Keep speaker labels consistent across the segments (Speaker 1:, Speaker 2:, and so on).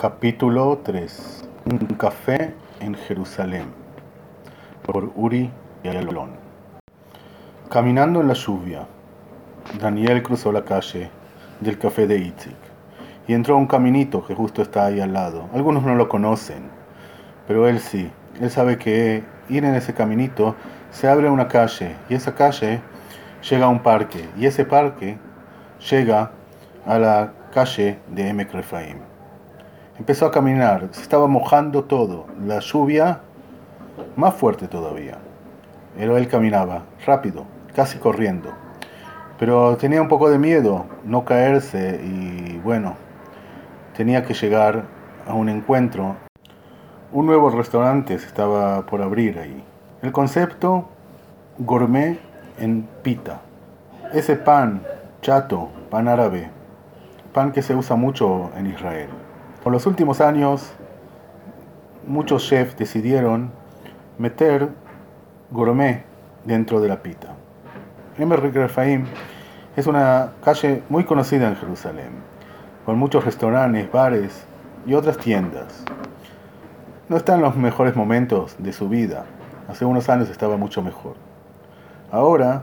Speaker 1: Capítulo 3 Un café en Jerusalén por Uri Yalón Caminando en la lluvia, Daniel cruzó la calle del café de Itzik y entró a un caminito que justo está ahí al lado. Algunos no lo conocen, pero él sí. Él sabe que ir en ese caminito se abre una calle y esa calle llega a un parque y ese parque llega a la calle de Emek Refaim. Empezó a caminar, se estaba mojando todo, la lluvia más fuerte todavía. Pero él caminaba rápido, casi corriendo. Pero tenía un poco de miedo no caerse y bueno, tenía que llegar a un encuentro. Un nuevo restaurante se estaba por abrir ahí. El concepto gourmet en pita. Ese pan chato, pan árabe, pan que se usa mucho en Israel. Por los últimos años, muchos chefs decidieron meter gourmet dentro de la pita. Emer Refaim es una calle muy conocida en Jerusalén, con muchos restaurantes, bares y otras tiendas. No está en los mejores momentos de su vida. Hace unos años estaba mucho mejor. Ahora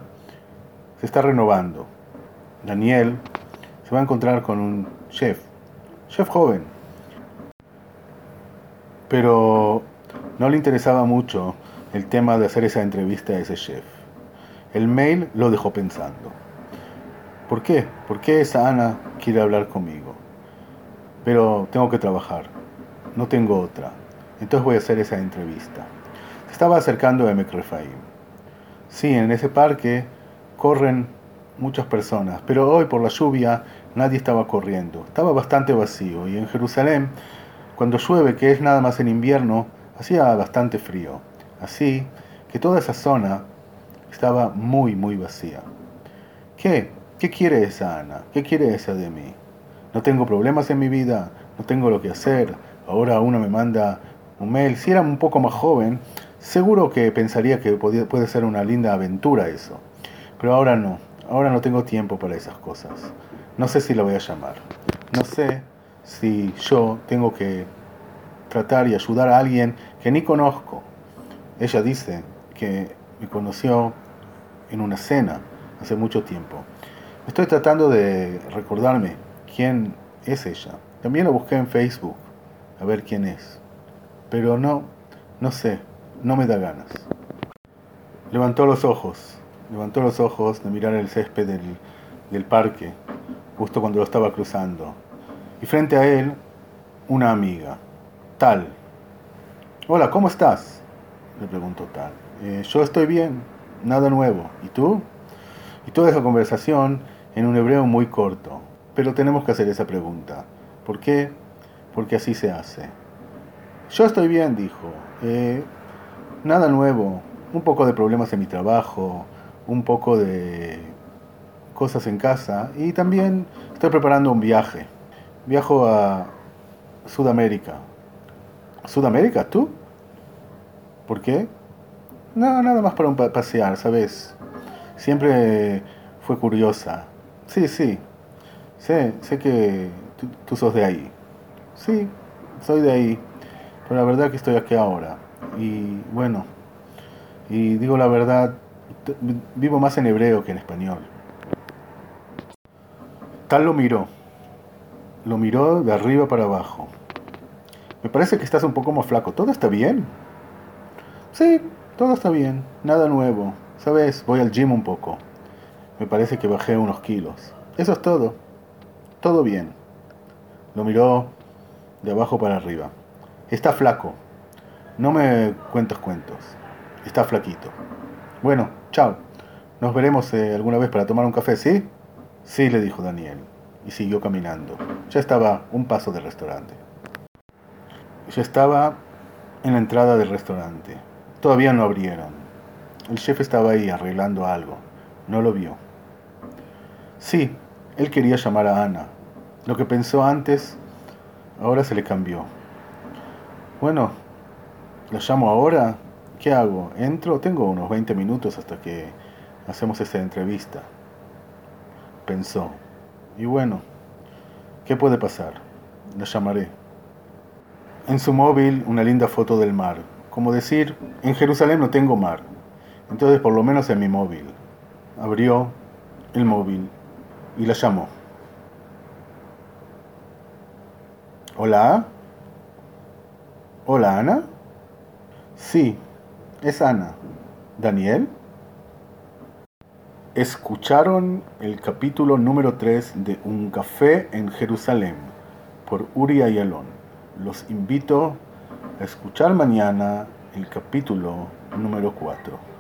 Speaker 1: se está renovando. Daniel se va a encontrar con un chef, chef joven, pero no le interesaba mucho el tema de hacer esa entrevista a ese chef. El mail lo dejó pensando. ¿Por qué? ¿Por qué esa Ana quiere hablar conmigo? Pero tengo que trabajar. No tengo otra. Entonces voy a hacer esa entrevista. Se estaba acercando a Mecrefaim. Sí, en ese parque corren muchas personas, pero hoy por la lluvia nadie estaba corriendo. Estaba bastante vacío y en Jerusalén cuando llueve, que es nada más en invierno, hacía bastante frío. Así que toda esa zona estaba muy, muy vacía. ¿Qué? ¿Qué quiere esa Ana? ¿Qué quiere esa de mí? No tengo problemas en mi vida, no tengo lo que hacer. Ahora uno me manda un mail. Si era un poco más joven, seguro que pensaría que puede ser una linda aventura eso. Pero ahora no. Ahora no tengo tiempo para esas cosas. No sé si la voy a llamar. No sé si yo tengo que tratar y ayudar a alguien que ni conozco. Ella dice que me conoció en una cena hace mucho tiempo. Estoy tratando de recordarme quién es ella. También la busqué en Facebook a ver quién es. Pero no, no sé, no me da ganas. Levantó los ojos, levantó los ojos de mirar el césped del, del parque, justo cuando lo estaba cruzando y frente a él una amiga, Tal. Hola, ¿cómo estás? Le preguntó Tal. Eh, yo estoy bien, nada nuevo. ¿Y tú? Y toda esa conversación en un hebreo muy corto. Pero tenemos que hacer esa pregunta. ¿Por qué? Porque así se hace. Yo estoy bien, dijo. Eh, nada nuevo. Un poco de problemas en mi trabajo, un poco de cosas en casa y también estoy preparando un viaje viajo a Sudamérica. ¿Sudamérica, tú? ¿Por qué? No, nada más para un pasear, ¿sabes? Siempre fue curiosa. Sí, sí. Sé, sé que tú, sos de ahí. Sí, soy de ahí. Pero la verdad que estoy aquí ahora. Y bueno, y digo la verdad, vivo más en hebreo que en español. Tal lo miró. Lo miró de arriba para abajo. Me parece que estás un poco más flaco. ¿Todo está bien? Sí, todo está bien. Nada nuevo. Sabes, voy al gym un poco. Me parece que bajé unos kilos. Eso es todo. Todo bien. Lo miró de abajo para arriba. Está flaco. No me cuentas cuentos. Está flaquito. Bueno, chao. Nos veremos eh, alguna vez para tomar un café, ¿sí? Sí, le dijo Daniel y siguió caminando. Ya estaba un paso del restaurante. Ya estaba en la entrada del restaurante. Todavía no abrieron. El chef estaba ahí arreglando algo. No lo vio. Sí, él quería llamar a Ana. Lo que pensó antes, ahora se le cambió. Bueno, ¿la llamo ahora? ¿Qué hago? ¿Entro? Tengo unos 20 minutos hasta que hacemos esa entrevista. Pensó. Y bueno, ¿qué puede pasar? La llamaré. En su móvil una linda foto del mar, como decir, en Jerusalén no tengo mar, entonces por lo menos en mi móvil. Abrió el móvil y la llamó. Hola. Hola, Ana. Sí, es Ana. ¿Daniel? Escucharon el capítulo número 3 de Un café en Jerusalén por Uri Ayalon. Los invito a escuchar mañana el capítulo número 4.